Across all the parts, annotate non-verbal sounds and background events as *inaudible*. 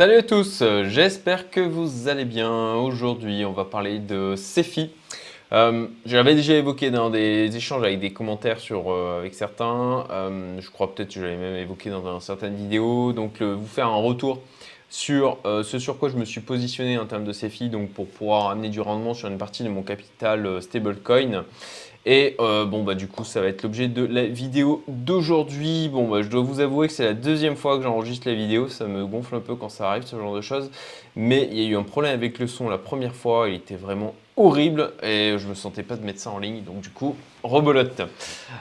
Salut à tous, j'espère que vous allez bien. Aujourd'hui, on va parler de Cefi. Euh, J'avais déjà évoqué dans des échanges avec des commentaires sur, euh, avec certains. Euh, je crois peut-être que je l'avais même évoqué dans certaines vidéos. Donc, vous faire un retour sur ce sur quoi je me suis positionné en termes de Cefi, donc pour pouvoir amener du rendement sur une partie de mon capital stablecoin. Et euh, bon, bah, du coup, ça va être l'objet de la vidéo d'aujourd'hui. Bon, bah, je dois vous avouer que c'est la deuxième fois que j'enregistre la vidéo. Ça me gonfle un peu quand ça arrive, ce genre de choses. Mais il y a eu un problème avec le son la première fois. Il était vraiment horrible et je me sentais pas de mettre ça en ligne. Donc, du coup, rebolote.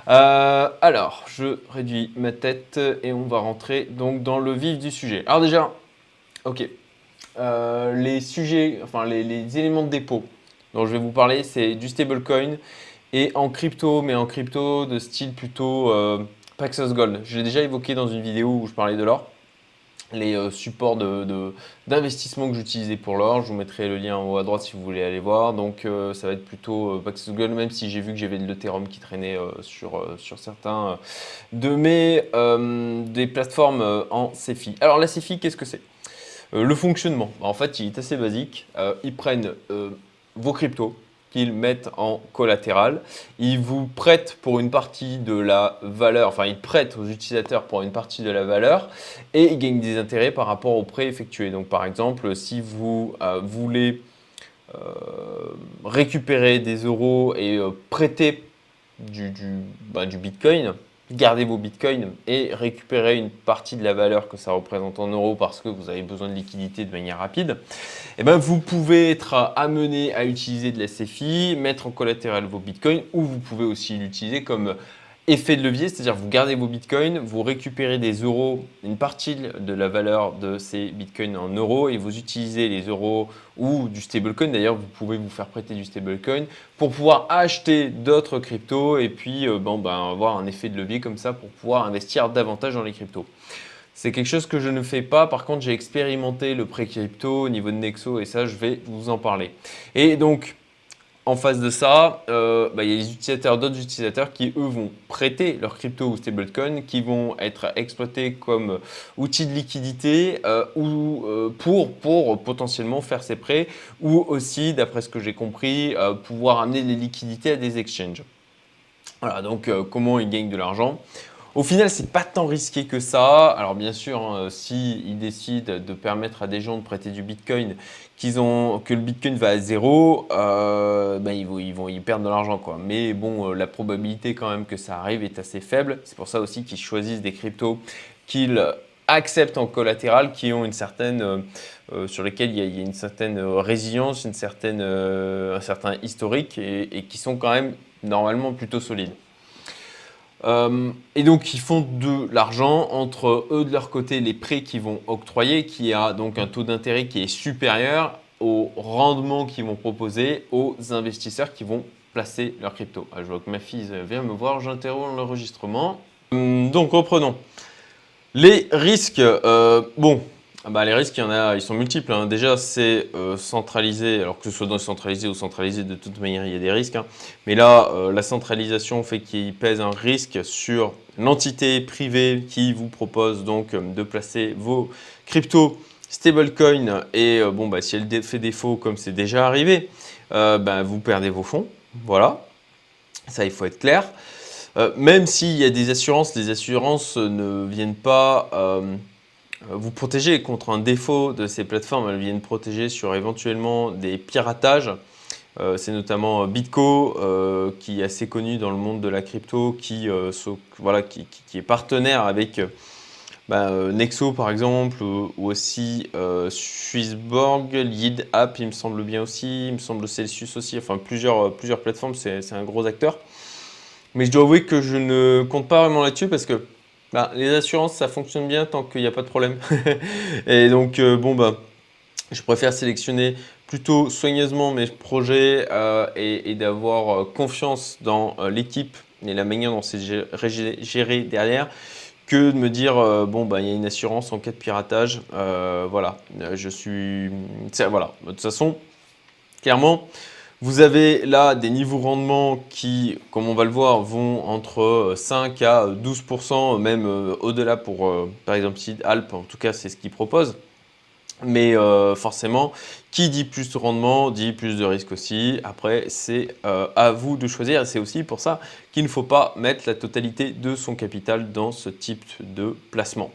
Euh, alors, je réduis ma tête et on va rentrer donc dans le vif du sujet. Alors, déjà, ok. Euh, les sujets, enfin, les, éléments de dépôt dont je vais vous parler, c'est du stablecoin et en crypto, mais en crypto de style plutôt euh, Paxos Gold. Je l'ai déjà évoqué dans une vidéo où je parlais de l'or. Les euh, supports d'investissement de, que j'utilisais pour l'or, je vous mettrai le lien en haut à droite si vous voulez aller voir. Donc ça va être plutôt Paxos Gold, même si j'ai vu que j'avais de l'Ethereum qui traînait sur, sur certains de mes des plateformes en CeFi. Alors la CeFi, qu'est-ce que c'est? Le fonctionnement, en fait, il est assez basique. ils prennent vos cryptos, qu'ils mettent en collatéral. Ils vous prêtent pour une partie de la valeur, enfin ils prêtent aux utilisateurs pour une partie de la valeur et ils gagnent des intérêts par rapport au prêt effectué. Donc par exemple, si vous euh, voulez euh, récupérer des euros et euh, prêter du, bah, du Bitcoin, garder vos bitcoins et récupérer une partie de la valeur que ça représente en euros parce que vous avez besoin de liquidité de manière rapide, et eh ben vous pouvez être amené à utiliser de la CFI, mettre en collatéral vos bitcoins ou vous pouvez aussi l'utiliser comme effet de levier, c'est-à-dire vous gardez vos bitcoins, vous récupérez des euros, une partie de la valeur de ces bitcoins en euros et vous utilisez les euros ou du stablecoin. D'ailleurs, vous pouvez vous faire prêter du stablecoin pour pouvoir acheter d'autres cryptos et puis euh, bon, ben, avoir un effet de levier comme ça pour pouvoir investir davantage dans les cryptos. C'est quelque chose que je ne fais pas. Par contre, j'ai expérimenté le pré crypto au niveau de Nexo et ça, je vais vous en parler. Et donc, en face de ça, euh, bah, il y a les utilisateurs, d'autres utilisateurs qui, eux, vont prêter leur crypto ou stablecoin, qui vont être exploités comme outils de liquidité euh, ou euh, pour, pour potentiellement faire ces prêts, ou aussi, d'après ce que j'ai compris, pouvoir amener les liquidités à des exchanges. Voilà, donc comment ils gagnent de l'argent? Au final, c'est pas tant risqué que ça. Alors bien sûr, hein, s'ils décident de permettre à des gens de prêter du Bitcoin, que le Bitcoin va à zéro, euh, ben ils, vont, ils y perdre de l'argent. Mais bon, euh, la probabilité quand même que ça arrive est assez faible. C'est pour ça aussi qu'ils choisissent des cryptos qu'ils acceptent en collatéral, qui ont une certaine, euh, sur lesquels il y, a, une certaine résilience, une certaine, un certain historique et qui sont quand même normalement plutôt solides. Euh, et donc, ils font de l'argent entre eux, de leur côté, les prêts qu'ils vont octroyer, qui a donc un taux d'intérêt qui est supérieur au rendement qu'ils vont proposer aux investisseurs qui vont placer leur crypto. Ah, je vois que ma fille vient me voir, j'interromps l'enregistrement. Hum, donc, reprenons. Les risques, euh, bon, ah bah, les risques, il y en a, ils sont multiples. Hein. Déjà, c'est euh, centralisé, alors que ce soit centralisé ou centralisé, de toute manière, il y a des risques. Hein. Mais là, euh, la centralisation fait qu'il pèse un risque sur l'entité privée qui vous propose donc euh, de placer vos cryptos stablecoin. Et bon, bah, si elle fait défaut, comme c'est déjà arrivé, bah, vous perdez vos fonds. Voilà, ça, il faut être clair. même s'il y a des assurances, les assurances ne viennent pas euh, vous protégez contre un défaut de ces plateformes. Elles viennent protéger sur éventuellement des piratages. Euh, c'est notamment Bitco euh, qui est assez connu dans le monde de la crypto, qui, voilà, qui, est partenaire avec bah, Nexo par exemple, ou, aussi Swissborg, Lead il me semble bien aussi, il me semble Celsius aussi, enfin plusieurs, plusieurs plateformes, c'est un gros acteur. Mais je dois avouer que je ne compte pas vraiment là-dessus parce que bah, les assurances, ça fonctionne bien tant qu'il n'y a pas de problème. *laughs* et donc, euh, bon, bah, je préfère sélectionner plutôt soigneusement mes projets euh, et, d'avoir euh, confiance dans l'équipe et la manière dont c'est géré, derrière que de me dire bon bah il y a une assurance en cas de piratage voilà je suis voilà de toute façon clairement vous avez là des niveaux rendement qui, comme on va le voir, vont entre 5 à 12%, même euh, au-delà pour, euh, par exemple, Seed Alp, en tout cas, c'est ce qu'ils proposent. Mais euh, forcément, qui dit plus de rendement dit plus de risque aussi. Après, c'est euh, à vous de choisir. C'est aussi pour ça qu'il ne faut pas mettre la totalité de son capital dans ce type de placement.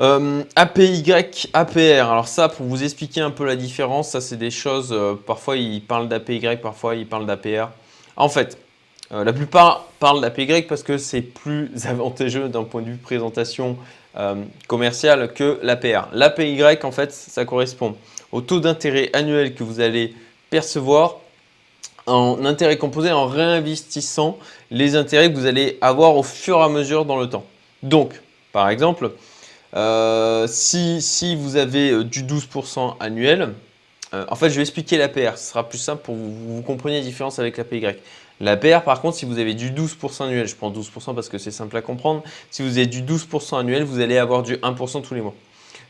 Euh, APY, APR. Alors ça, pour vous expliquer un peu la différence, ça c'est des choses, parfois ils parlent d'APY, parfois ils parlent d'APR. En fait, la plupart parlent d'APY parce que c'est plus *laughs* avantageux d'un point de vue présentation euh, commercial que l'APR. L'APY, en fait, ça correspond au taux d'intérêt annuel que vous allez percevoir en intérêt composé en réinvestissant les intérêts que vous allez avoir au fur et à mesure dans le temps. Donc, par exemple, euh, si, vous avez euh, du 12% annuel, en fait, je vais expliquer l'APR, ce sera plus simple pour que vous, vous compreniez la différence avec l'APY. La PR, par contre, si vous avez du 12% annuel, je prends 12% parce que c'est simple à comprendre, si vous avez du 12% annuel, vous allez avoir du 1% tous les mois.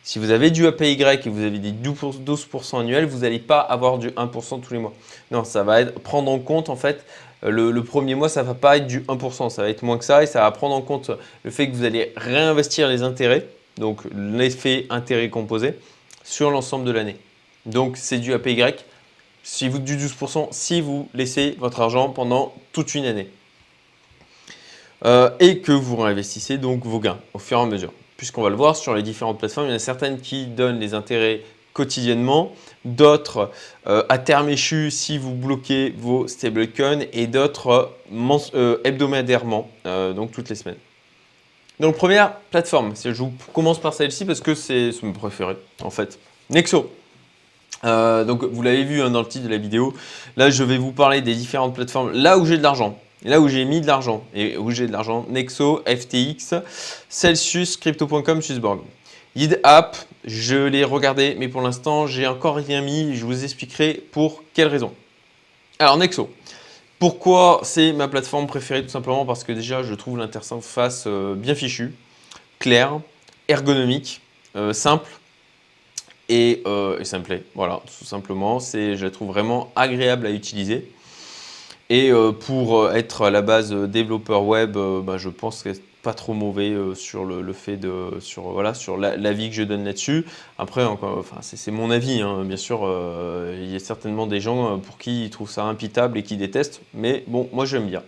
Si vous avez du APY et vous avez des 12% annuel, vous n'allez pas avoir du 1% tous les mois. Non, ça va prendre en compte en fait le, premier mois, ça va pas être du 1%, ça va être moins que ça et ça va prendre en compte le fait que vous allez réinvestir les intérêts, donc l'effet intérêt composé, sur l'ensemble de l'année. Donc c'est du APY si vous du 12% si vous laissez votre argent pendant toute une année. Euh, et que vous réinvestissez donc vos gains au fur et à mesure. Puisqu'on va le voir sur les différentes plateformes, il y en a certaines qui donnent les intérêts quotidiennement, d'autres euh, à terme échu si vous bloquez vos stablecoins et d'autres euh, hebdomadairement, donc toutes les semaines. Donc première plateforme, je vous commence par celle-ci parce que c'est mon préféré en fait. Nexo. Euh, donc vous l'avez vu hein, dans le titre de la vidéo. Là, je vais vous parler des différentes plateformes. Là où j'ai de l'argent, là où j'ai mis de l'argent et où j'ai de l'argent, Nexo, FTX, Celsius, Crypto.com, Swissborg. Yid App, je l'ai regardé, mais pour l'instant, j'ai encore rien mis. Je vous expliquerai pour quelles raisons. Alors Nexo. Pourquoi c'est ma plateforme préférée Tout simplement parce que déjà, je trouve l'interface euh, bien fichue, claire, ergonomique, euh, simple euh, et, plaît. Voilà, tout simplement, je la trouve vraiment agréable à utiliser. Et euh, pour euh, être à la base développeur web, bah, je pense que pas trop mauvais sur le, fait de sur voilà sur l'avis que je donne là-dessus. Après, enfin, c'est mon avis, hein. bien sûr. il y a certainement des gens pour qui ils trouvent ça impitable et qui détestent, mais bon, moi j'aime bien.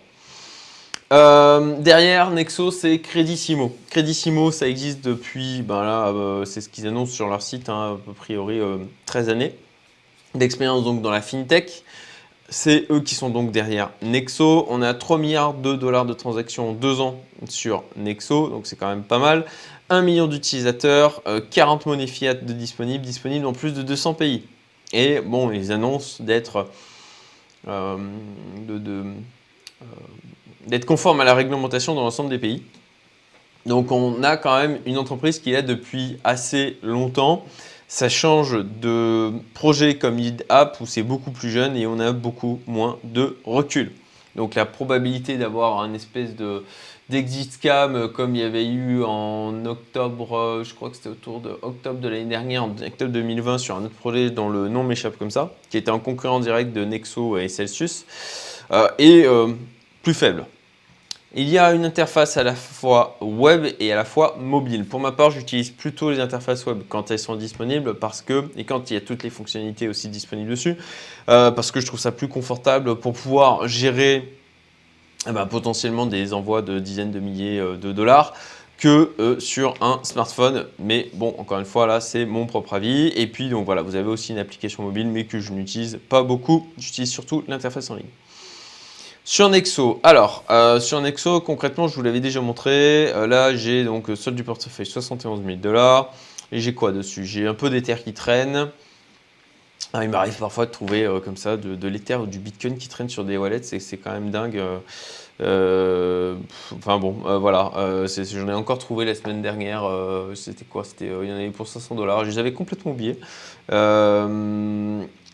Euh, derrière Nexo, c'est Credissimo. Credissimo, ça existe depuis, ben là, euh, c'est ce qu'ils annoncent sur leur site, hein, a priori 13 euh, années d'expérience donc dans la fintech. C'est eux qui sont donc derrière Nexo. On a 3 milliards de dollars de transactions en 2 ans sur Nexo, donc c'est quand même pas mal. 1 million d'utilisateurs, 40 monnaies fiat de disponibles, disponibles dans plus de 200 pays. Et bon, ils annoncent d'être de d'être conforme à la réglementation dans l'ensemble des pays. Donc on a quand même une entreprise qui est là depuis assez longtemps. Ça change de projet comme Lead App où c'est beaucoup plus jeune et on a beaucoup moins de recul. Donc la probabilité d'avoir un espèce de d'exit scam comme il y avait eu en octobre, je crois que c'était autour de octobre de l'année dernière, en octobre 2020 sur un autre projet dont le nom m'échappe comme ça, qui était un concurrent direct de Nexo et Celsius, euh, et euh, plus faible. Il y a une interface à la fois web et à la fois mobile. Pour ma part, j'utilise plutôt les interfaces web quand elles sont disponibles parce que, et quand il y a toutes les fonctionnalités aussi disponibles dessus, euh, parce que je trouve ça plus confortable pour pouvoir gérer eh ben, potentiellement des envois de dizaines de milliers euh, de dollars que euh, sur un smartphone. Mais bon, encore une fois, là, c'est mon propre avis. Et puis, donc voilà, vous avez aussi une application mobile, mais que je n'utilise pas beaucoup. J'utilise surtout l'interface en ligne. Sur Nexo, alors euh, sur Nexo concrètement je vous l'avais déjà montré, euh, là j'ai donc solde du portefeuille 71 000 dollars. Et j'ai quoi dessus? J'ai un peu d'Ether qui traîne, ah, il m'arrive parfois de trouver euh, comme ça de, l'Ether ou du Bitcoin qui traîne sur des wallets, c'est quand même dingue. enfin bon, voilà, j'en ai encore trouvé la semaine dernière, c'était quoi? C'était, Il y en avait pour 500 dollars, je les avais complètement oubliés.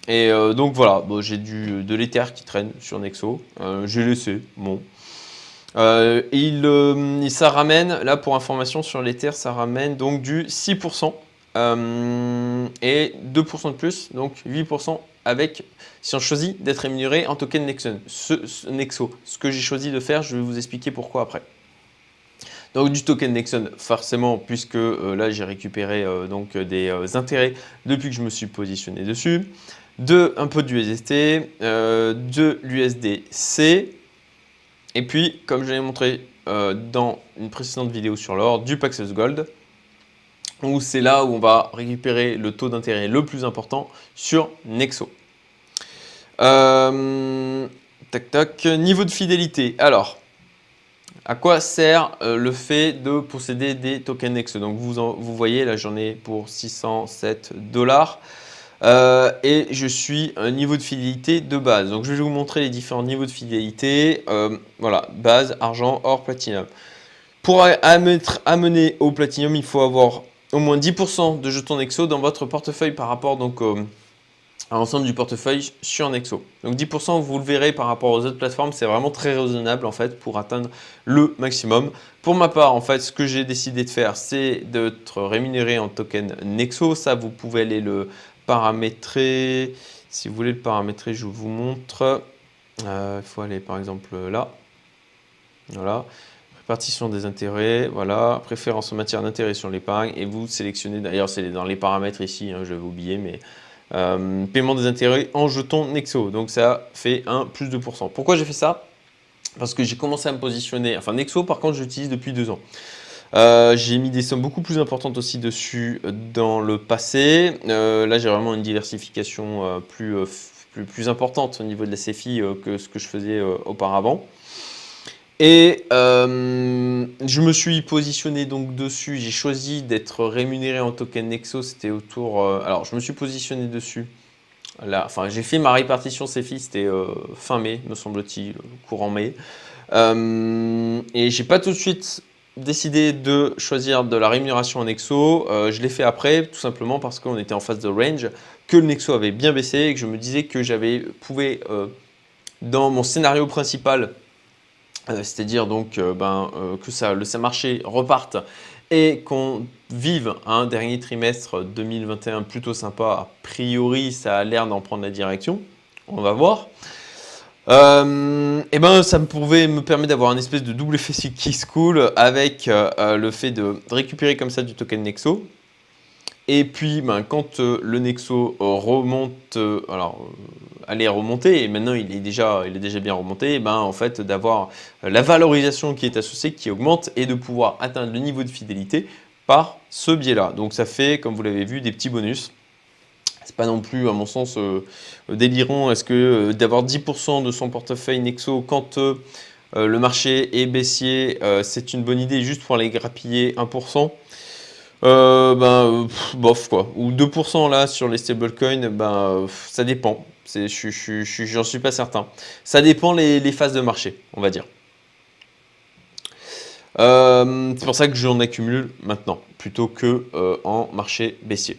Et euh, donc voilà, j'ai du, de l'Ether qui traîne sur Nexo. Euh, j'ai laissé, bon. Euh, il, ça ramène, là pour information sur l'Ether, ça ramène donc du 6% et 2% de plus, donc 8% avec, si on choisit d'être rémunéré en token Nexo. Ce, Nexo. Ce que j'ai choisi de faire, je vais vous expliquer pourquoi après. Donc du token Nexon forcément puisque là j'ai récupéré donc des intérêts depuis que je me suis positionné dessus. De un peu d'USDT, de l'USDC et puis comme je l'ai montré dans une précédente vidéo sur l'or, du Paxos Gold où c'est là où on va récupérer le taux d'intérêt le plus important sur Nexo. Euh, tac tac, niveau de fidélité. Alors, à quoi sert euh, le fait de posséder des tokens Nexo? Donc vous, vous voyez, là j'en ai pour 607 dollars. Euh, et je suis un niveau de fidélité de base. Donc je vais vous montrer les différents niveaux de fidélité. voilà, base, argent, or, platinum. Pour amener au platinum, il faut avoir au moins 10% de jetons Nexo dans votre portefeuille par rapport donc, à l'ensemble du portefeuille sur Nexo. Donc 10%, vous le verrez par rapport aux autres plateformes, c'est vraiment très raisonnable en fait pour atteindre le maximum. Pour ma part, en fait, ce que j'ai décidé de faire, c'est d'être rémunéré en token Nexo. Ça, vous pouvez aller le paramétrer. Si vous voulez le paramétrer, je vous montre. Euh, il faut aller par exemple là. Voilà. Partition des intérêts, voilà, préférence en matière d'intérêt sur l'épargne, et vous sélectionnez, d'ailleurs c'est dans les paramètres ici, hein, je vais oublier, mais euh, paiement des intérêts en jetons Nexo, donc ça fait un plus de pourcent. Pourquoi j'ai fait ça? Parce que j'ai commencé à me positionner, enfin Nexo par contre j'utilise depuis deux ans. Euh, j'ai mis des sommes beaucoup plus importantes aussi dessus dans le passé. Euh, là j'ai vraiment une diversification plus, plus, importante au niveau de la CFI que ce que je faisais auparavant. Et euh, je me suis positionné donc dessus. J'ai choisi d'être rémunéré en token Nexo. C'était autour. Euh, alors, je me suis positionné dessus. Là, enfin, j'ai fait ma répartition CFI. C'était euh, fin mai, me semble-t-il, courant mai. et j'ai pas tout de suite décidé de choisir de la rémunération en Nexo. je l'ai fait après, tout simplement parce qu'on était en phase de range, que le Nexo avait bien baissé et que je me disais que j'avais pouvais dans mon scénario principal euh, c'est-à-dire donc euh, ben, euh, que ça, le marché reparte et qu'on vive un dernier trimestre 2021 plutôt sympa. A priori, ça a l'air d'en prendre la direction. On va voir. Et ben, ça pouvait me permettre d'avoir un espèce de double effet qui school avec le fait de récupérer comme ça du token Nexo et puis, ben, quand euh, le Nexo remonte, euh, alors euh, allait remonter, et maintenant il est déjà, il est déjà bien remonté, ben, en fait, d'avoir la valorisation qui est associée, qui augmente, et de pouvoir atteindre le niveau de fidélité par ce biais-là. Donc ça fait, comme vous l'avez vu, des petits bonus. C'est pas non plus, à mon sens, délirant. Est-ce que d'avoir 10% de son portefeuille Nexo quand le marché est baissier, c'est une bonne idée juste pour aller grappiller 1% euh, ben, bof quoi. Ou 2% là sur les stablecoins, ben, ça dépend. J'en je, suis pas certain. Ça dépend les, phases de marché, on va dire. Euh, c'est pour ça que j'en accumule maintenant, plutôt que euh, en marché baissier.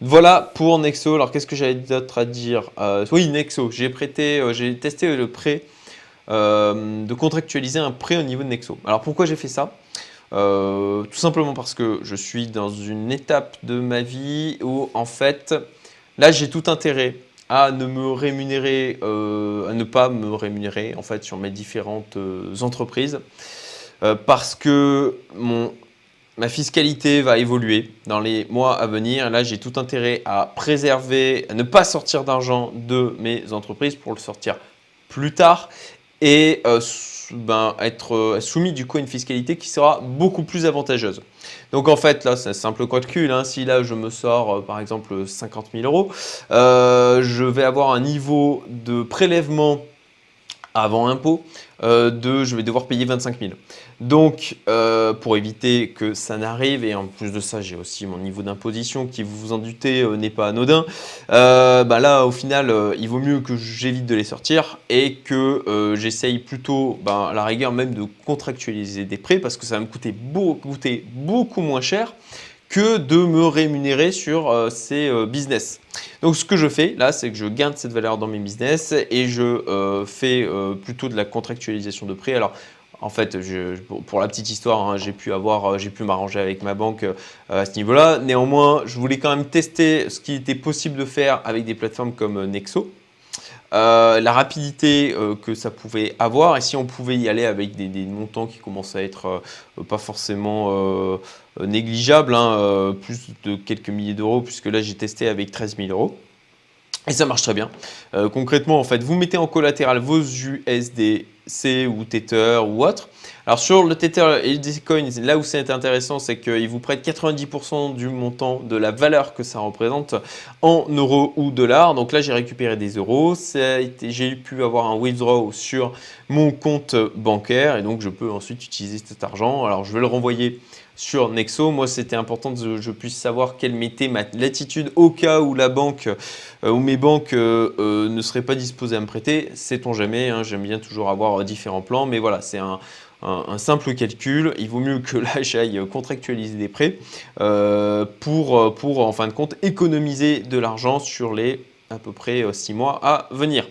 Voilà pour Nexo. Alors qu'est-ce que j'avais d'autre à dire Oui, Nexo. J'ai prêté, j'ai testé le prêt de contractualiser un prêt au niveau de Nexo. Alors pourquoi j'ai fait ça? Euh, tout simplement parce que je suis dans une étape de ma vie où en fait, là j'ai tout intérêt à ne me rémunérer, euh, à ne pas me rémunérer en fait sur mes différentes euh, entreprises parce que mon, ma fiscalité va évoluer dans les mois à venir. Là j'ai tout intérêt à préserver, à ne pas sortir d'argent de mes entreprises pour le sortir plus tard et ben, être euh, soumis du coup à une fiscalité qui sera beaucoup plus avantageuse. Donc en fait, là, c'est un simple calcul. Hein. Si là, je me sors euh, par exemple 50 000 euros, euh, je vais avoir un niveau de prélèvement avant impôt de je vais devoir payer 25 000. Donc, euh, pour éviter que ça n'arrive, et en plus de ça, j'ai aussi mon niveau d'imposition qui, vous vous en doutez, euh, n'est pas anodin. Euh, bah là, au final, il vaut mieux que j'évite de les sortir et que j'essaye plutôt, bah, à la rigueur même, de contractualiser des prêts parce que ça va me coûter beaucoup moins cher que de me rémunérer sur ces business. Donc ce que je fais là, c'est que je garde cette valeur dans mes business et je fais plutôt de la contractualisation de prêts. Alors en fait, pour la petite histoire, hein, j'ai pu euh, j'ai pu m'arranger avec ma banque euh, à ce niveau-là. Néanmoins, je voulais quand même tester ce qui était possible de faire avec des plateformes comme euh, la rapidité que ça pouvait avoir et si on pouvait y aller avec des, montants qui commencent à être pas forcément négligeables, hein, plus de quelques milliers d'euros, puisque là j'ai testé avec 13 000 euros. Et ça marche très bien. concrètement, en fait, vous mettez en collatéral vos USDC ou Tether ou autre. Alors sur le Tether et le Coin, là où c'est intéressant, c'est qu'il vous prête 90% du montant de la valeur que ça représente en euros ou dollars. Donc là, j'ai récupéré des euros. J'ai pu avoir un withdraw sur mon compte bancaire et donc je peux ensuite utiliser cet argent. Alors je vais le renvoyer sur Nexo. Moi, c'était important que je puisse savoir quelle m'était ma latitude au cas où la banque euh, ou mes banques euh, euh, ne seraient pas disposées à me prêter. Sait-on jamais, hein, j'aime bien toujours avoir différents plans, mais voilà, c'est un, un, simple calcul. Il vaut mieux que *laughs* là j'aille contractualiser des prêts pour, pour, en fin de compte, économiser de l'argent sur les à peu près 6 mois à venir.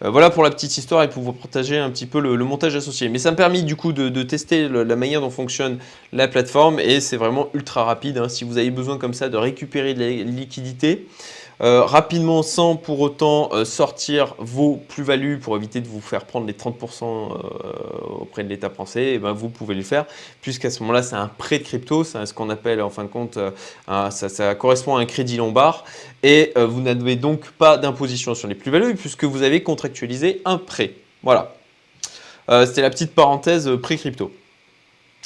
voilà pour la petite histoire et pour vous partager un petit peu le, montage associé. Mais ça me permet du coup de, tester la manière dont fonctionne la plateforme et c'est vraiment ultra rapide. Hein. Si vous avez besoin comme ça de récupérer de la liquidité, euh, rapidement sans pour autant euh, sortir vos plus-values pour éviter de vous faire prendre les 30% euh, auprès de l'État français, eh ben vous pouvez le faire puisqu'à ce moment-là c'est un prêt de crypto, c'est ce qu'on appelle en fin de compte, ça, correspond à un crédit lombard et vous n'avez donc pas d'imposition sur les plus-values puisque vous avez contractualisé un prêt. Voilà. C'était la petite parenthèse pré-crypto.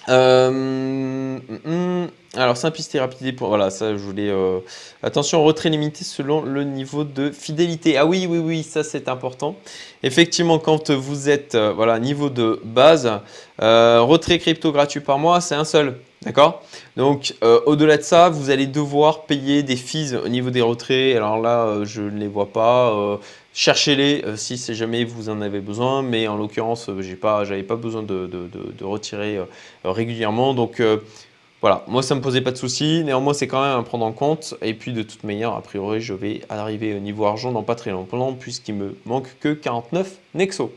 Euh, mm, mm. alors simplicité, rapidité, pour voilà, ça je voulais. Euh, attention, retrait limité selon le niveau de fidélité. Ah oui, oui, oui, ça c'est important. Effectivement, quand vous êtes euh, voilà niveau de base, retrait crypto gratuit par mois, c'est un seul. D'accord? Donc, au-delà de ça, vous allez devoir payer des fees au niveau des retraits. Alors là, je ne les vois pas. Cherchez-les euh, si c'est jamais vous en avez besoin, mais en l'occurrence, euh, j'ai pas, j'avais pas besoin de, retirer euh, régulièrement. Donc voilà, moi ça me posait pas de soucis. Néanmoins, c'est quand même à prendre en compte. Et puis de toute manière, a priori, je vais arriver au niveau argent dans pas très longtemps, puisqu'il me manque que 49 Nexo.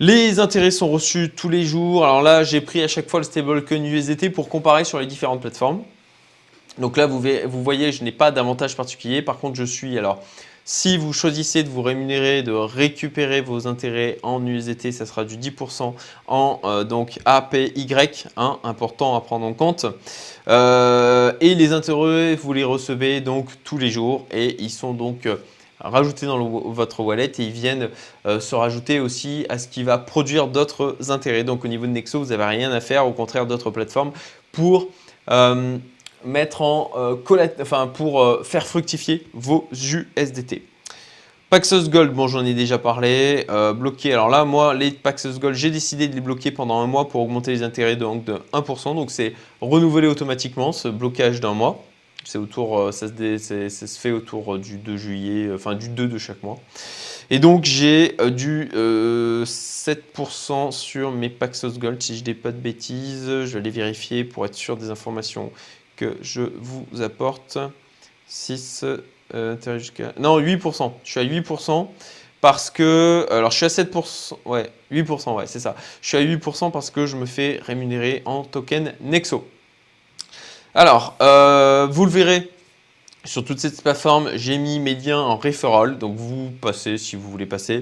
Les intérêts sont reçus tous les jours. Alors là, j'ai pris à chaque fois le stablecoin USDT pour comparer sur les différentes plateformes. Donc là, vous, vous voyez, je n'ai pas d'avantage particulier. Par contre, je suis alors si vous choisissez de vous rémunérer, de récupérer vos intérêts en USDT, ça sera du 10% en euh, donc APY, hein, important à prendre en compte. Euh, et les intérêts, vous les recevez donc tous les jours et ils sont donc euh, rajoutés dans votre wallet et ils viennent se rajouter aussi à ce qui va produire d'autres intérêts. Donc au niveau de Nexo, vous n'avez rien à faire, au contraire d'autres plateformes, pour mettre en euh, enfin pour euh, faire fructifier vos USDT. Paxos Gold, bon j'en ai déjà parlé, euh, bloqué. Alors là, moi, les Paxos Gold, j'ai décidé de les bloquer pendant un mois pour augmenter les intérêts de, de 1%. Donc c'est renouvelé automatiquement ce blocage d'un mois. C'est autour, ça se, ça se, fait autour du 2 juillet, enfin du 2 de chaque mois. Et donc j'ai du 7% sur mes Paxos Gold, si je dis pas de bêtises. Je vais les vérifier pour être sûr des informations que je vous apporte 6 euh, non 8%. Je suis à 8% parce que alors je suis à 7%, ouais, 8% ouais, c'est ça. Je suis à 8% parce que je me fais rémunérer en token Nexo. Alors, euh, vous le verrez, sur toute cette plateforme, j'ai mis mes liens en referral, donc vous passez si vous voulez passer.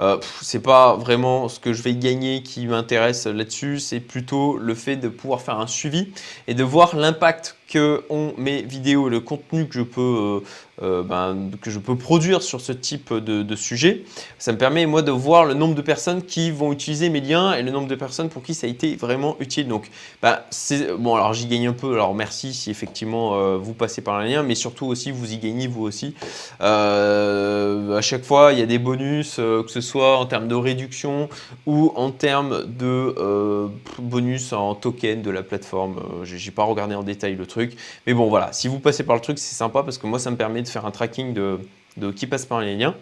Euh, c'est pas vraiment ce que je vais gagner qui m'intéresse là-dessus, c'est plutôt le fait de pouvoir faire un suivi et de voir l'impact que ont mes vidéos, le contenu que je peux, euh, euh, ben, que je peux produire sur ce type de, sujet. Ça me permet moi de voir le nombre de personnes qui vont utiliser mes liens et le nombre de personnes pour qui ça a été vraiment utile. Donc, ben, c'est bon. Alors j'y gagne un peu. Alors merci si effectivement vous passez par un lien, mais surtout aussi vous y gagnez vous aussi. à chaque fois, il y a des bonus, que ce soit en termes de réduction ou en termes de bonus en token de la plateforme. J'ai pas regardé en détail le truc. Mais bon, voilà, si vous passez par le truc, c'est sympa parce que moi, ça me permet de faire un tracking de, qui passe par les liens.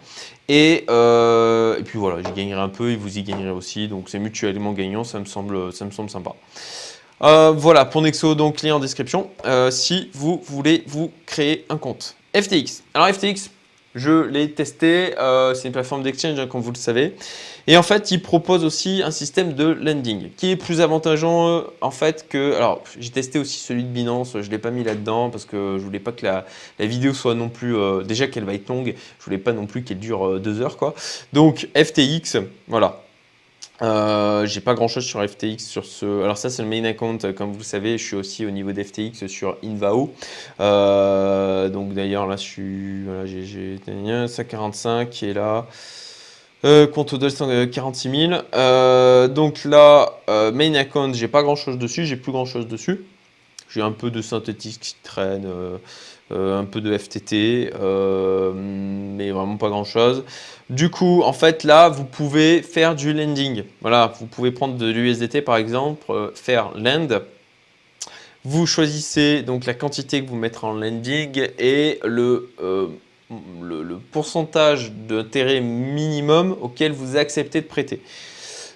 Et, euh, et puis voilà, j'y gagnerai un peu et vous y gagnerez aussi. Donc c'est mutuellement gagnant, ça me semble, ça me semble sympa. Euh, voilà, pour Nexo, donc lien en description, euh, si vous voulez vous créer un compte. FTX. Alors FTX, je l'ai testé. Euh, c'est une plateforme d'exchange, hein, comme vous le savez. Et en fait, il propose aussi un système de lending qui est plus avantageux en fait que. Alors, j'ai testé aussi celui de Binance. Je ne l'ai pas mis là-dedans parce que je voulais pas que la, vidéo soit non plus. Euh, déjà qu'elle va être longue, je voulais pas non plus qu'elle dure euh, deux heures, quoi. Donc, FTX, voilà. Euh, j'ai pas grand chose sur FTX sur ce. Alors ça c'est le main account, comme vous savez, je suis aussi au niveau d'FTX sur Invao. Euh, donc d'ailleurs là je suis, voilà, j'ai 145 qui est là. Euh, de 46 000. Euh, donc là, main account, j'ai pas grand chose dessus, j'ai plus grand chose dessus. J'ai un peu de synthétique qui traîne, un peu de FTT, mais vraiment pas grand chose. Du coup, en fait, là, vous pouvez faire du lending. Voilà, vous pouvez prendre de l'USDT par exemple, euh, faire lend. Vous choisissez donc la quantité que vous mettrez en lending et le, euh, le, pourcentage d'intérêt minimum auquel vous acceptez de prêter.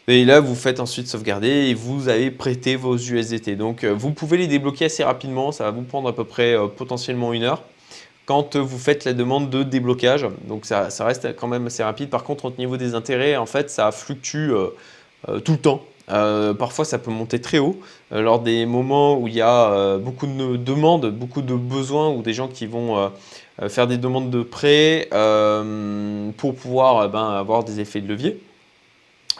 Et là, vous faites ensuite sauvegarder et vous avez prêté vos USDT. Donc, euh, vous pouvez les débloquer assez rapidement. Ça va vous prendre à peu près potentiellement une heure quand vous faites la demande de déblocage. Donc ça, reste quand même assez rapide. Par contre, au niveau des intérêts, en fait, ça fluctue euh, euh, tout le temps. Euh, parfois, ça peut monter très haut lors des moments où il y a beaucoup de demandes, beaucoup de besoins ou des gens qui vont faire des demandes de prêt pour pouvoir ben, avoir des effets de levier.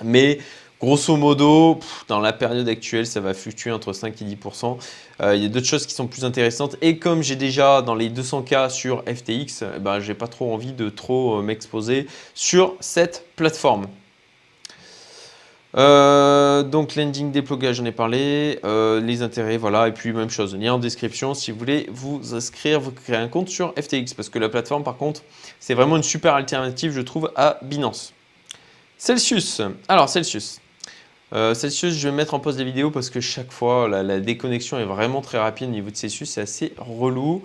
Mais Grosso modo, dans la période actuelle, ça va fluctuer entre 5 et 10% euh, Il y a d'autres choses qui sont plus intéressantes. Et comme j'ai déjà dans les 200 cas sur FTX, eh ben, je n'ai pas trop envie de trop euh, m'exposer sur cette plateforme. Euh, donc lending déplogage, j'en ai parlé, les intérêts, voilà, et puis même chose, lien en description si vous voulez vous inscrire, vous créer un compte sur FTX, parce que la plateforme par contre, c'est vraiment une super alternative je trouve à Binance. Celsius, alors Celsius, euh, Celsius, je vais mettre en pause des vidéos parce que chaque fois, la, déconnexion est vraiment très rapide au niveau de Celsius. C'est assez relou.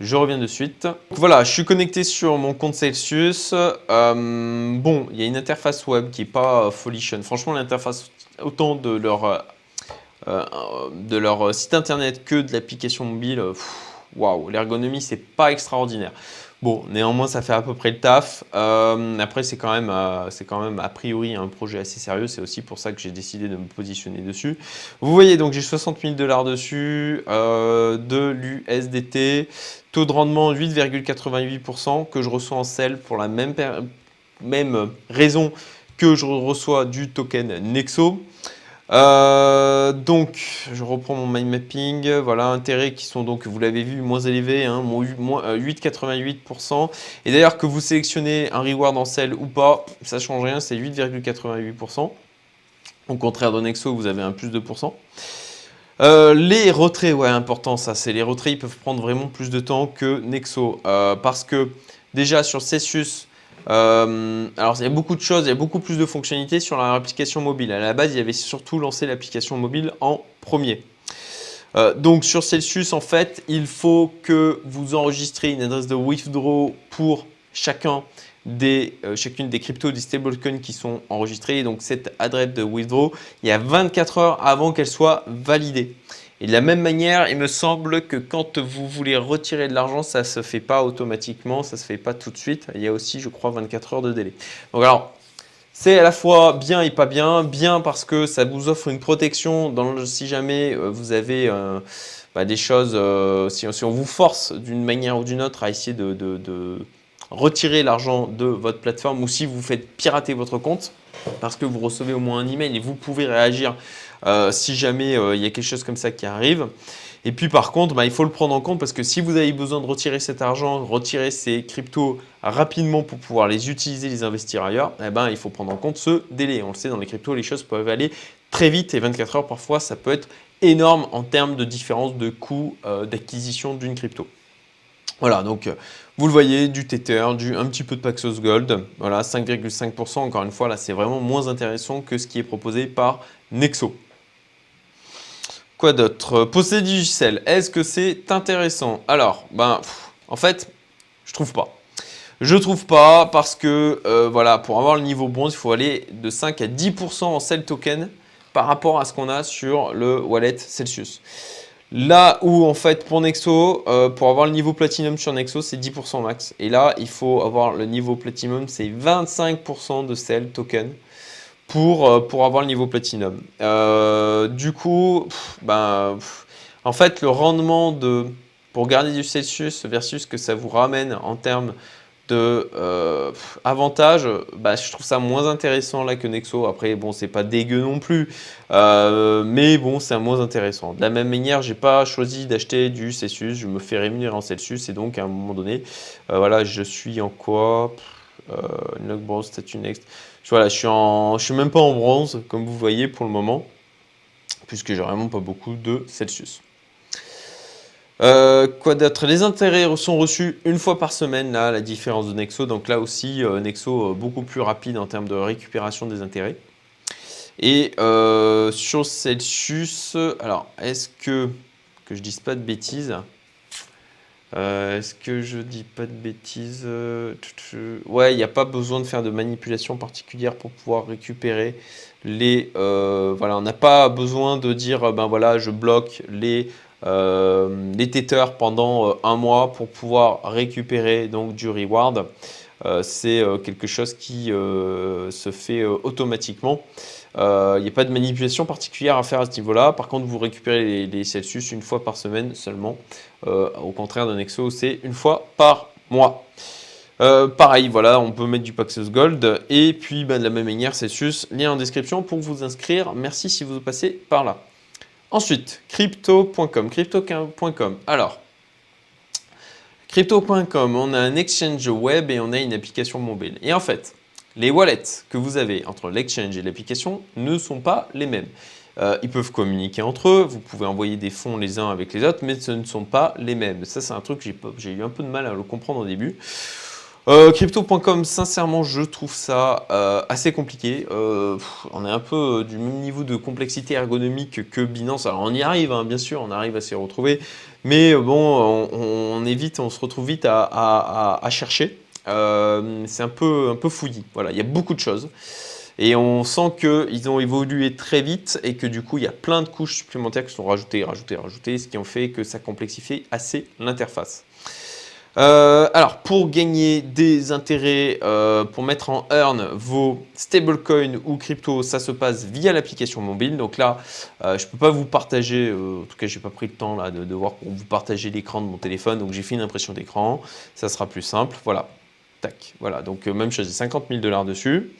Je reviens de suite. Voilà, je suis connecté sur mon compte Celsius. Euh, bon, il y a une interface web qui n'est pas folichon. Franchement, l'interface, autant euh, de leur site internet que de l'application mobile, waouh, l'ergonomie, c'est pas extraordinaire. Bon, néanmoins, ça fait à peu près le taf. Euh, après, c'est quand, même, euh, quand même a priori un projet assez sérieux. C'est aussi pour ça que j'ai décidé de me positionner dessus. Vous voyez, donc j'ai 60 000 dollars dessus, euh, de l'USDT, taux de rendement 8,88% que je reçois en sel pour la même, même raison que je reçois du token Nexo. Euh, donc, je reprends mon mind mapping. Voilà, intérêts qui sont donc, vous l'avez vu, moins élevés, hein, moins 8,88%. Euh, Et d'ailleurs, que vous sélectionnez un reward en sell ou pas, ça change rien, c'est 8,88%. Au contraire de Nexo, vous avez un plus de pourcent. Euh, les retraits, ouais, important ça, c'est les retraits, ils peuvent prendre vraiment plus de temps que Nexo. parce que déjà sur Celsius, euh, alors, il y a beaucoup de choses, il y a beaucoup plus de fonctionnalités sur l'application mobile. À la base, il y avait surtout lancé l'application mobile en premier. Euh, donc, sur Celsius, en fait, il faut que vous enregistrez une adresse de withdraw pour chacun des, euh, chacune des cryptos, des stablecoins qui sont enregistrés. Donc, cette adresse de withdraw, il y a 24 heures avant qu'elle soit validée. Et de la même manière, il me semble que quand vous voulez retirer de l'argent, ça ne se fait pas automatiquement, ça ne se fait pas tout de suite. Il y a aussi, je crois, 24 heures de délai. Donc alors, c'est à la fois bien et pas bien. Bien parce que ça vous offre une protection dans si jamais euh, vous avez euh, bah, des choses, euh, si, on vous force d'une manière ou d'une autre à essayer de, de retirer l'argent de votre plateforme ou si vous faites pirater votre compte parce que vous recevez au moins un email et vous pouvez réagir euh, si jamais euh, il y a quelque chose comme ça qui arrive. Et puis par contre, bah, il faut le prendre en compte parce que si vous avez besoin de retirer cet argent, retirer ces cryptos rapidement pour pouvoir les utiliser, les investir ailleurs, eh ben, il faut prendre en compte ce délai. On le sait, dans les cryptos, les choses peuvent aller très vite et 24 heures parfois, ça peut être énorme en termes de différence de coût euh, d'acquisition d'une crypto. Voilà, donc vous le voyez, du Tether, un petit peu de Paxos Gold, voilà, 5,5%, encore une fois, là c'est vraiment moins intéressant que ce qui est proposé par Nexo. Quoi d'autre? Posséder Digicel, est-ce que c'est intéressant? Alors, ben, en fait, je trouve pas. Je trouve pas parce que, euh, voilà, pour avoir le niveau bronze, il faut aller de 5 à 10% en sell token par rapport à ce qu'on a sur le wallet Celsius. Là où en fait pour Nexo, euh, pour avoir le niveau Platinum sur Nexo, c'est 10% max. Et là, il faut avoir le niveau Platinum, c'est 25% de sell token pour, euh, pour avoir le niveau Platinum. Euh, du coup, ben, en fait, le rendement de, pour garder du Celsius versus ce que ça vous ramène en termes de euh, bah, je trouve ça moins intéressant là que Nexo. Après, bon, c'est pas dégueu non plus, mais bon, c'est moins intéressant. De la même manière, j'ai pas choisi d'acheter du Celsius, je me fais rémunérer en Celsius et donc à un moment donné, voilà, je suis en quoi euh, bronze, statut next. Voilà, je suis en, je suis même pas en bronze comme vous voyez pour le moment, puisque j'ai vraiment pas beaucoup de Celsius. Euh, quoi d'autre? Les intérêts sont reçus une fois par semaine, là, la différence de Nexo. Donc là aussi, euh, Nexo euh, beaucoup plus rapide en termes de récupération des intérêts. Et sur Celsius, alors est-ce que, que je dise pas de bêtises Est-ce que je dis pas de bêtises Ouais, il n'y a pas besoin de faire de manipulation particulière pour pouvoir récupérer les. voilà, on n'a pas besoin de dire ben voilà, je bloque les euh, les téteurs pendant euh, un mois pour pouvoir récupérer donc du reward. Euh, c'est quelque chose qui se fait automatiquement. Il n'y a pas de manipulation particulière à faire à ce niveau-là. Par contre, vous récupérez les, Celsius une fois par semaine seulement. au contraire d'un Exo, c'est une fois par mois. pareil, voilà, on peut mettre du Paxos Gold. Et puis, ben, de la même manière, Celsius, lien en description pour vous inscrire. Merci si vous passez par là. Ensuite, crypto.com. Crypto.com. Alors, crypto.com, on a un exchange web et on a une application mobile. Et en fait, les wallets que vous avez entre l'exchange et l'application ne sont pas les mêmes. Euh, ils peuvent communiquer entre eux, vous pouvez envoyer des fonds les uns avec les autres, mais ce ne sont pas les mêmes. Ça, c'est un truc que j'ai eu un peu de mal à le comprendre au début. Euh, crypto.com, sincèrement, je trouve ça euh, assez compliqué. On est un peu du même niveau de complexité ergonomique que Binance. Alors, on y arrive, hein, bien sûr, on arrive à s'y retrouver. Mais bon, on, évite, on se retrouve vite à, chercher. c'est un peu, un peu fouillis. Voilà, il y a beaucoup de choses. Et on sent qu'ils ont évolué très vite et que du coup, il y a plein de couches supplémentaires qui sont rajoutées, rajoutées, rajoutées, ce qui ont fait que ça complexifie assez l'interface. Euh, alors, pour gagner des intérêts, euh, pour mettre en earn vos stablecoins ou crypto, ça se passe via l'application mobile. Donc là, euh, je ne peux pas vous partager, en tout cas, je n'ai pas pris le temps là, de, voir pour vous partager l'écran de mon téléphone. Donc j'ai fait une impression d'écran, ça sera plus simple. Voilà, tac, voilà. Donc même chose, 50 000 dollars dessus.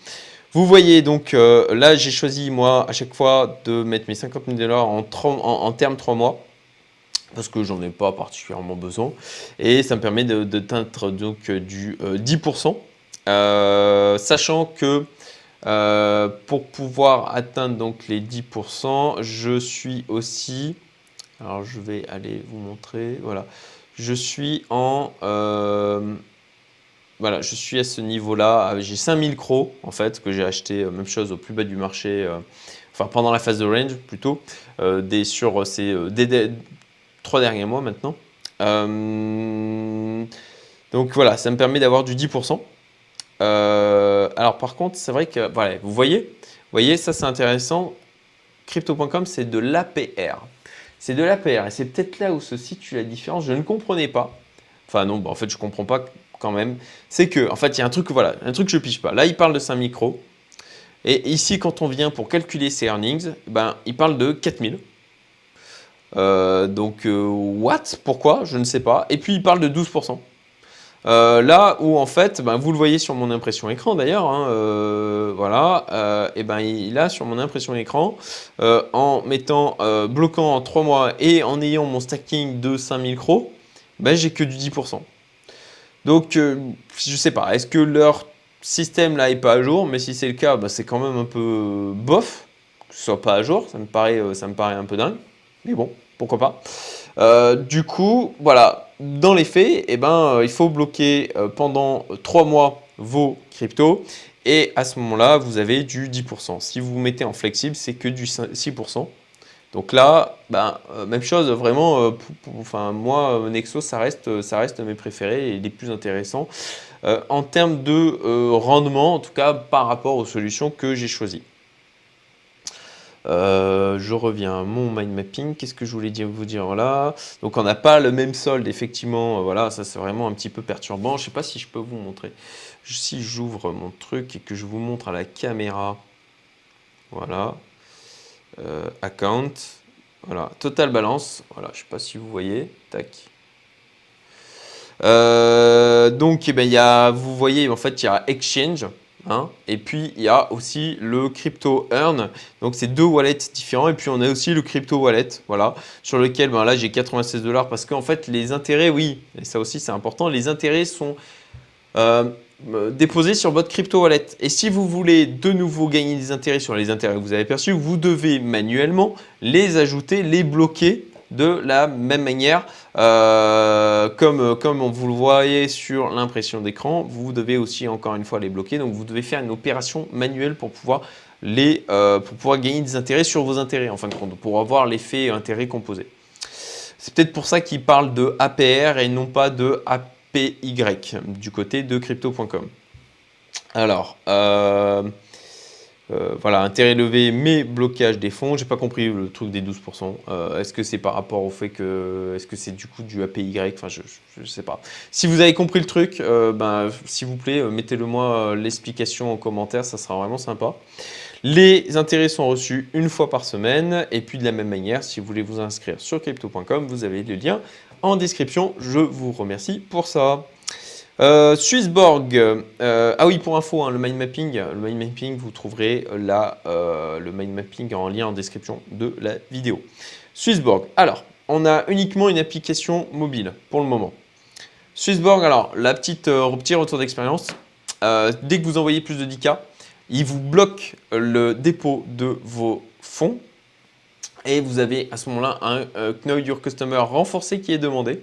Vous voyez donc là, j'ai choisi moi à chaque fois de mettre mes 50 000 dollars en, en termes 3 mois parce que j'en ai pas particulièrement besoin. Et ça me permet de, teindre donc du 10%, euh, euh, sachant que euh, pour pouvoir atteindre donc les 10%, je suis aussi, alors je vais aller vous montrer, voilà, je suis en, voilà, je suis à ce niveau-là, j'ai 5000 crocs en fait, que j'ai acheté, même chose au plus bas du marché, enfin pendant la phase de range plutôt, des, sur ces, trois derniers mois maintenant. Euh, donc voilà, ça me permet d'avoir du 10%. Euh, alors par contre, c'est vrai que, vous voyez, vous voyez, ça c'est intéressant. Crypto.com, c'est de l'APR. C'est de l'APR et c'est peut-être là où se situe la différence. Je ne comprenais pas. Enfin non, bah, en fait je comprends pas quand même. C'est que, en fait, il y a un truc, voilà, un truc que je pige pas. Là, il parle de 5 micros. Et ici, quand on vient pour calculer ses earnings, ben, il parle de 4000. Euh, donc, euh, what? Pourquoi? Je ne sais pas. Et puis, il parle de 12%. Euh, là où en fait, ben, vous le voyez sur mon impression écran d'ailleurs, hein, voilà, et ben il a sur mon impression écran, en mettant bloquant en 3 mois et en ayant mon stacking de 5000 crocs, ben, j'ai que du 10%. Donc je sais pas, est-ce que leur système là est pas à jour, mais si c'est le cas, ben, c'est quand même un peu bof que ce soit pas à jour, ça me paraît, ça me paraît un peu dingue, mais bon pourquoi pas. Euh, du coup, voilà, dans les faits, eh ben, euh, il faut bloquer euh, pendant 3 mois vos cryptos et à ce moment-là, vous avez du 10%. Si vous vous mettez en flexible, c'est que du 6%. Donc là, ben, même chose, vraiment, moi, Nexo, ça reste, ça reste mes préférés et les plus intéressants en termes de rendement, en tout cas par rapport aux solutions que j'ai choisies. Euh, je reviens à mon mind mapping. Qu'est-ce que je voulais vous dire là? Donc on n'a pas le même solde, effectivement. Voilà, ça c'est vraiment un petit peu perturbant. Je ne sais pas si je peux vous montrer. Si j'ouvre mon truc et que je vous montre à la caméra, voilà, euh, account, voilà, total balance. Voilà, je ne sais pas si vous voyez. Tac. Euh, donc, eh ben, y a, vous voyez, en fait, il y a Exchange. Hein, et puis, il y a aussi le Crypto Earn. Donc, c'est deux wallets différents. Et puis, on a aussi le Crypto Wallet, voilà, sur lequel, ben, là, j'ai 96 dollars parce qu'en fait, les intérêts, oui, et ça aussi, c'est important, les intérêts sont euh, déposés sur votre Crypto Wallet. Et si vous voulez de nouveau gagner des intérêts sur les intérêts que vous avez perçus, vous devez manuellement les ajouter, les bloquer de la même manière, euh, comme, vous le voyez sur l'impression d'écran, vous devez aussi encore une fois les bloquer. Donc vous devez faire une opération manuelle pour pouvoir, les, euh, pour pouvoir gagner des intérêts sur vos intérêts, en fin de compte, pour avoir l'effet intérêt composé. C'est peut-être pour ça qu'il parle de APR et non pas de APY du côté de crypto.com. Alors, euh, euh, voilà, intérêt levé, mais blocage des fonds. J'ai pas compris le truc des 12%. Euh, est-ce que c'est par rapport au fait que. Est-ce que c'est du coup du APY Enfin, je, ne sais pas. Si vous avez compris le truc, euh, ben, s'il vous plaît, mettez-le moi l'explication en commentaire, ça sera vraiment sympa. Les intérêts sont reçus une fois par semaine. Et puis de la même manière, si vous voulez vous inscrire sur crypto.com, vous avez le lien en description. Je vous remercie pour ça. Euh, Swissborg, euh, ah oui, pour info, hein, le mind mapping, le mind mapping, vous trouverez la, euh, le mind mapping en lien en description de la vidéo. Swissborg, alors, on a uniquement une application mobile pour le moment. Swissborg, alors, la petite, petit retour d'expérience, dès que vous envoyez plus de 10K, il vous bloque le dépôt de vos fonds et vous avez à ce moment-là un Know Your Customer renforcé qui est demandé.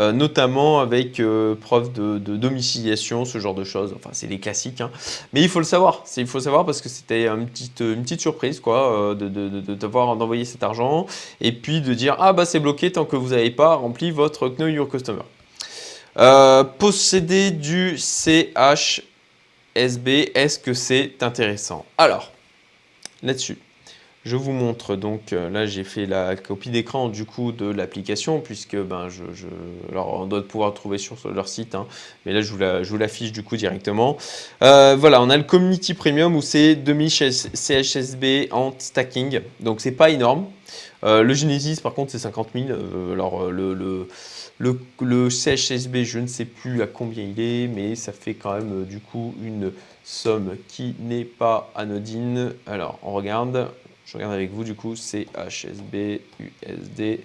Euh, notamment avec euh, preuve de, domiciliation, ce genre de choses. Enfin, c'est les classiques. Hein. Mais il faut le savoir. Il faut le savoir parce que c'était une petite, surprise quoi, euh, de, d'envoyer cet argent et puis de dire Ah, bah c'est bloqué tant que vous n'avez pas rempli votre Know Your Customer. posséder du CHSB, est-ce que c'est intéressant? Alors, là-dessus, je vous montre donc, euh, là j'ai fait la copie d'écran du coup de l'application puisque ben, je, alors on doit pouvoir trouver sur leur site, hein, mais là je vous l'affiche du coup directement. Euh, voilà, on a le Community Premium où c'est 2000 CHSB en stacking, donc c'est pas énorme. Euh, le Genesis par contre c'est 50 000, alors le, le le, le, CHSB, je ne sais plus à combien il est, mais ça fait quand même du coup une somme qui n'est pas anodine. Alors, on regarde, je regarde avec vous du coup, c'est HSB, USD.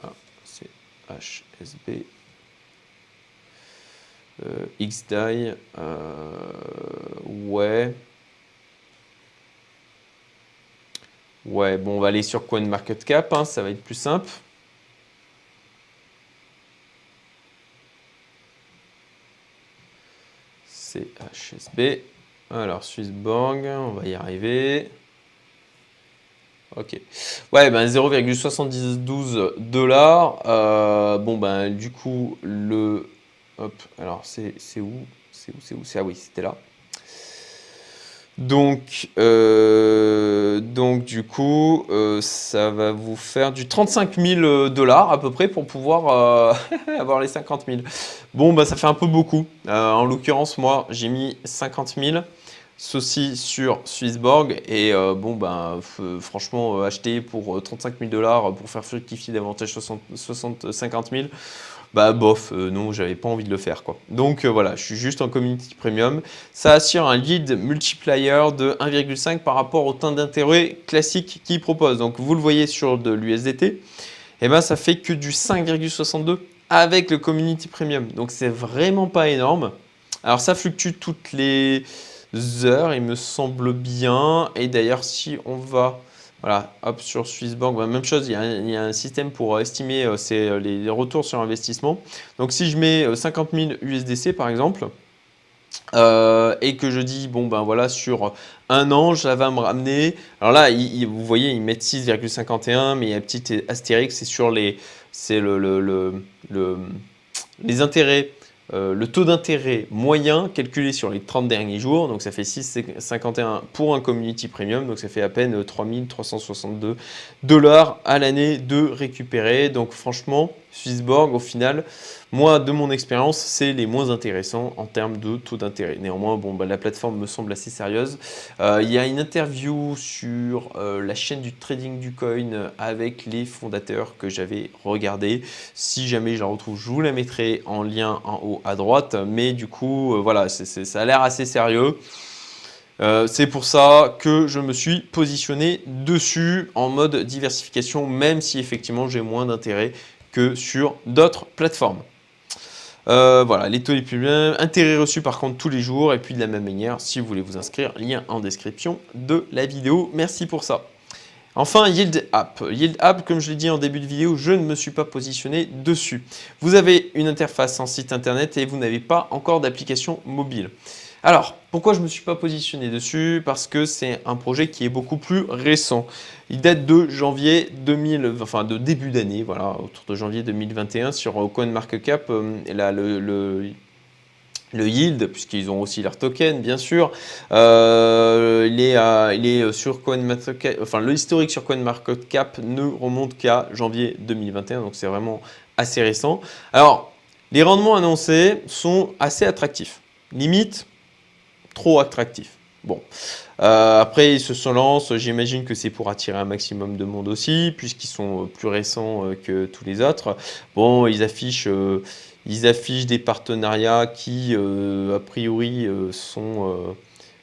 Ah, c'est HSB. Euh, XDAI. Euh, ouais. Ouais, bon, on va aller sur CoinMarketCap, hein, ça va être plus simple. C'est HSB. Alors, Swissborg, on va y arriver. Ok. Ouais, ben 0,72 dollars. Euh, bon, ben du coup, le. Hop, alors c'est où? C'est où C'est où? Ah oui, c'était là. Donc, euh, donc du coup, euh, ça va vous faire du 35 000 dollars à peu près pour pouvoir *laughs* avoir les 50 000. Bon, bah ça fait un peu beaucoup. en l'occurrence, moi, j'ai mis 50 000 ceci sur Swissborg. Et euh, bon, ben, franchement, euh, acheter pour 35 euh, 000 dollars pour faire fructifier davantage 60, 60 50 000, bah bof, non, j'avais pas envie de le faire quoi. Donc voilà, je suis juste en community premium. Ça assure un lead multiplier de 1,5 par rapport au temps d'intérêt classique qu'il propose. Donc vous le voyez sur de l'USDT, et eh ben ça fait que du 5,62 avec le community premium. Donc c'est vraiment pas énorme. Alors ça fluctue toutes les heures, il me semble bien. Et d'ailleurs, si on va voilà, hop, sur Swissbank, bah, même chose, il y, a un, système pour estimer euh, euh, les, retours sur investissement. Donc si je mets 50 000 USDC par exemple, euh, et que je dis, bon ben voilà, sur un an, ça va me ramener. Alors là, vous voyez, ils mettent 6,51, mais il y a un petit astérix, c'est sur les, c'est le, le, les intérêts euh, le taux d'intérêt moyen calculé sur les 30 derniers jours. Donc ça fait 6,51 pour un community premium. Donc ça fait à peine 3362 dollars à l'année de récupérer. Donc franchement, Swissborg, au final, moi, de mon expérience, c'est les moins intéressants en termes de taux d'intérêt. Néanmoins, bon, bah, la plateforme me semble assez sérieuse. Euh, il y a une interview sur euh, la chaîne du trading du coin avec les fondateurs que j'avais regardé. Si jamais je la retrouve, je vous la mettrai en lien en haut à droite. Mais du coup, euh, voilà, ça a l'air assez sérieux. c'est pour ça que je me suis positionné dessus en mode diversification, même si effectivement j'ai moins d'intérêt que sur d'autres plateformes. Euh, voilà, les taux les plus bien. Intérêt reçu par contre tous les jours. Et puis de la même manière, si vous voulez vous inscrire, lien en description de la vidéo. Merci pour ça. Enfin, Yield App. Yield App, comme je l'ai dit en début de vidéo, je ne me suis pas positionné dessus. Vous avez une interface en site internet et vous n'avez pas encore d'application mobile. Alors, pourquoi je ne me suis pas positionné dessus? Parce que c'est un projet qui est beaucoup plus récent. Il date de janvier 2000, enfin de début d'année, voilà, autour de janvier 2021 sur CoinMarketCap. Euh, le, le, yield, puisqu'ils ont aussi leur token, bien sûr. Euh, il, est il est sur CoinMarketCap, enfin le historique sur CoinMarketCap ne remonte qu'à janvier 2021, donc c'est vraiment assez récent. Alors, les rendements annoncés sont assez attractifs. Limite, trop attractif. Bon, euh, après ils se lancent, j'imagine que c'est pour attirer un maximum de monde aussi, puisqu'ils sont euh, plus récents euh, que tous les autres. Bon, ils affichent, ils affichent des partenariats qui, a priori, sont,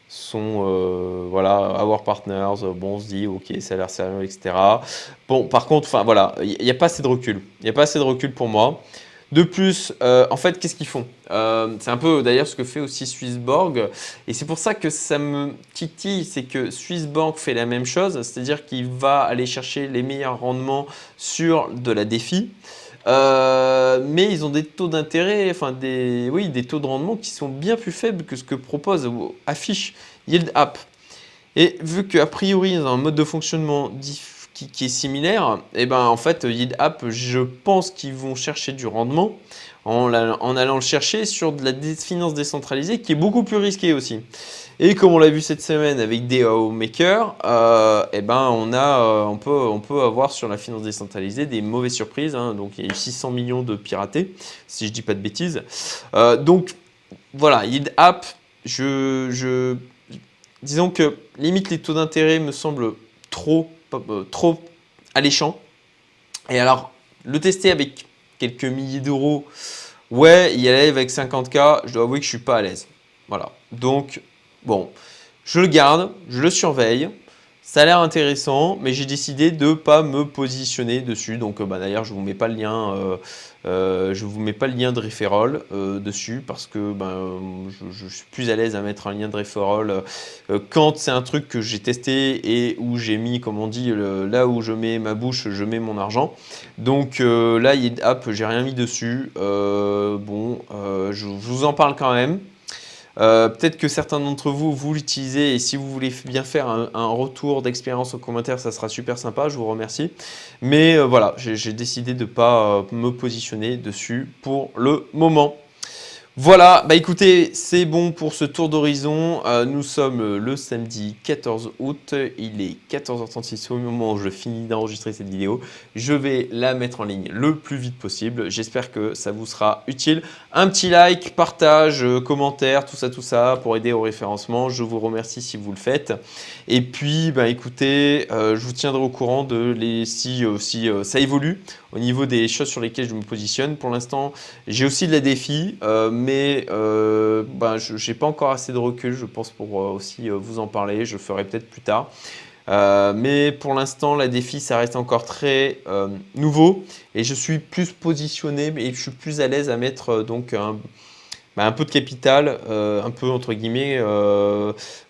sont voilà, avoir partners. Bon, on se dit, ok, ça a l'air sérieux, etc. Bon, par contre, enfin voilà, il n'y a pas assez de recul. Il n'y a pas assez de recul pour moi. De plus, euh, en fait, qu'est-ce qu'ils font euh, C'est un peu d'ailleurs ce que fait aussi Swissborg. Et c'est pour ça que ça me titille, c'est que Swissborg fait la même chose, c'est-à-dire qu'il va aller chercher les meilleurs rendements sur de la défi. Euh, mais ils ont des taux d'intérêt, enfin des, oui, des taux de rendement qui sont bien plus faibles que ce que propose affiche Yield App. Et vu qu'a priori, ils ont un mode de fonctionnement différent, qui, est similaire, et eh ben en fait Yield App, je pense qu'ils vont chercher du rendement en, allant le chercher sur de la finance décentralisée qui est beaucoup plus risquée aussi. Et comme on l'a vu cette semaine avec DAO Maker, euh, eh ben on, a, euh, on, peut, on peut avoir sur la finance décentralisée des mauvaises surprises. Hein. donc il y a eu 600 millions de piratés, si je dis pas de bêtises. Euh, donc voilà, Yield App, je, je, disons que limite les taux d'intérêt me semblent trop trop alléchant. Et alors, le tester avec quelques milliers d'euros, ouais, y aller avec 50K, je dois avouer que je suis pas à l'aise. Voilà. Donc, bon, je le garde, je le surveille. Ça a l'air intéressant, mais j'ai décidé de ne pas me positionner dessus. Donc euh, bah, d'ailleurs, je ne vous mets pas le lien, euh, euh, vous mets pas le lien de referral dessus parce que ben, je, suis plus à l'aise à mettre un lien de referral quand c'est un truc que j'ai testé et où j'ai mis, comme on dit, là où je mets ma bouche, je mets mon argent. Donc là, App, j'ai rien mis dessus. bon, je vous en parle quand même. Euh, peut-être que certains d'entre vous, vous l'utilisez et si vous voulez bien faire un, retour d'expérience au commentaire, ça sera super sympa, je vous remercie. Mais euh, voilà, j'ai décidé de ne pas euh, me positionner dessus pour le moment. Voilà, bah écoutez, c'est bon pour ce tour d'horizon. Euh, nous sommes le samedi 14 août. Il est 14h36 au moment où je finis d'enregistrer cette vidéo. Je vais la mettre en ligne le plus vite possible. J'espère que ça vous sera utile. Un petit like, partage, euh, commentaire, tout ça, tout ça pour aider au référencement. Je vous remercie si vous le faites. Et puis, bah écoutez, euh, je vous tiendrai au courant de les, si, ça évolue au niveau des choses sur lesquelles je me positionne. Pour l'instant, j'ai aussi de la défi euh, ben, je n'ai pas encore assez de recul, je pense, pour euh, aussi euh, vous en parler. Je ferai peut-être plus tard. mais pour l'instant, la défi, ça reste encore très nouveau et je suis plus positionné et je suis plus à l'aise à mettre donc un, ben, un, peu de capital, un peu entre guillemets,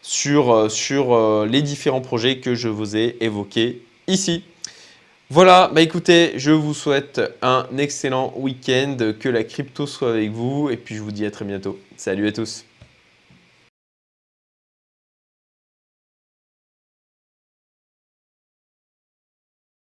sur, sur les différents projets que je vous ai évoqués ici. Voilà, bah écoutez, je vous souhaite un excellent week-end, que la crypto soit avec vous, et puis je vous dis à très bientôt. Salut à tous